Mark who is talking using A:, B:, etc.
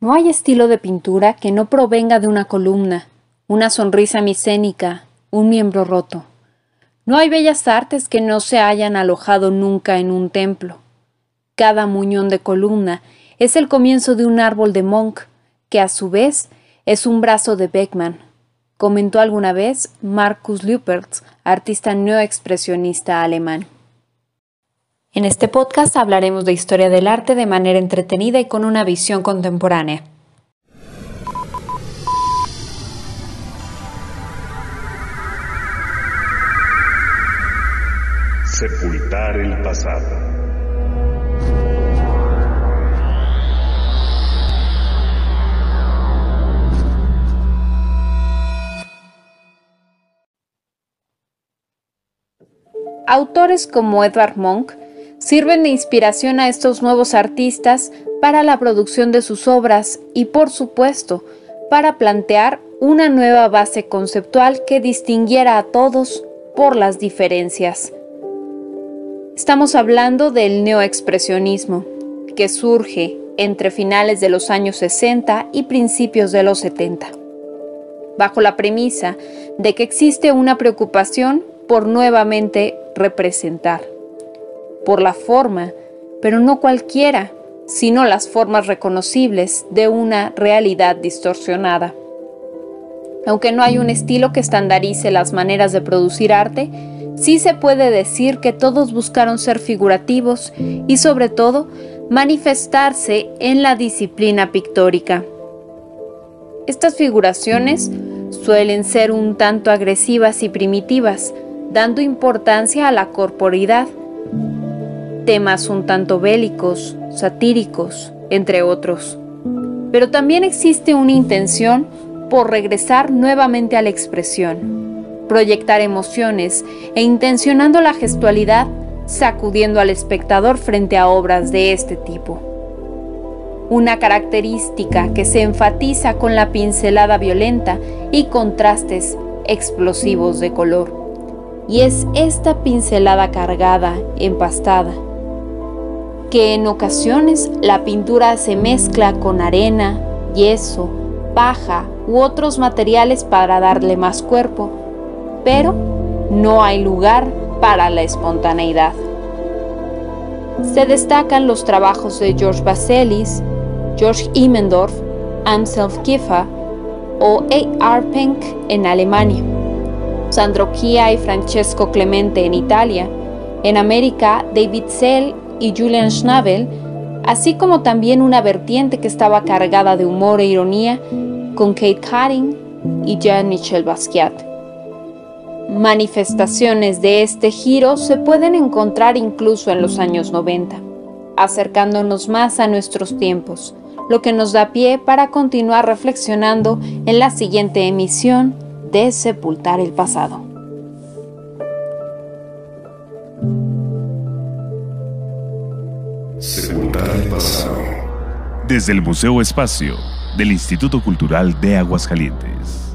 A: No hay estilo de pintura que no provenga de una columna, una sonrisa micénica, un miembro roto. No hay bellas artes que no se hayan alojado nunca en un templo. Cada muñón de columna es el comienzo de un árbol de Monk, que a su vez es un brazo de Beckman, comentó alguna vez Markus Lüpertz, artista neoexpresionista alemán. En este podcast hablaremos de historia del arte de manera entretenida y con una visión contemporánea.
B: Sepultar el pasado.
A: Autores como Edvard Munch sirven de inspiración a estos nuevos artistas para la producción de sus obras y, por supuesto, para plantear una nueva base conceptual que distinguiera a todos por las diferencias. Estamos hablando del neoexpresionismo, que surge entre finales de los años 60 y principios de los 70, bajo la premisa de que existe una preocupación por nuevamente representar, por la forma, pero no cualquiera, sino las formas reconocibles de una realidad distorsionada. Aunque no hay un estilo que estandarice las maneras de producir arte, sí se puede decir que todos buscaron ser figurativos y sobre todo manifestarse en la disciplina pictórica. Estas figuraciones suelen ser un tanto agresivas y primitivas, dando importancia a la corporidad, temas un tanto bélicos, satíricos, entre otros. Pero también existe una intención por regresar nuevamente a la expresión, proyectar emociones e intencionando la gestualidad, sacudiendo al espectador frente a obras de este tipo. Una característica que se enfatiza con la pincelada violenta y contrastes explosivos de color y es esta pincelada cargada, empastada, que en ocasiones la pintura se mezcla con arena, yeso, paja u otros materiales para darle más cuerpo, pero no hay lugar para la espontaneidad. Se destacan los trabajos de George Baselis, George Immendorf, Anselm Kiefer o A. R. Penck en Alemania. Sandro Chia y Francesco Clemente en Italia, en América David Sell y Julian Schnabel, así como también una vertiente que estaba cargada de humor e ironía con Kate Cutting y Jean-Michel Basquiat. Manifestaciones de este giro se pueden encontrar incluso en los años 90, acercándonos más a nuestros tiempos, lo que nos da pie para continuar reflexionando en la siguiente emisión de sepultar el pasado.
B: Pasado.
C: Desde el Museo Espacio del Instituto Cultural de Aguascalientes.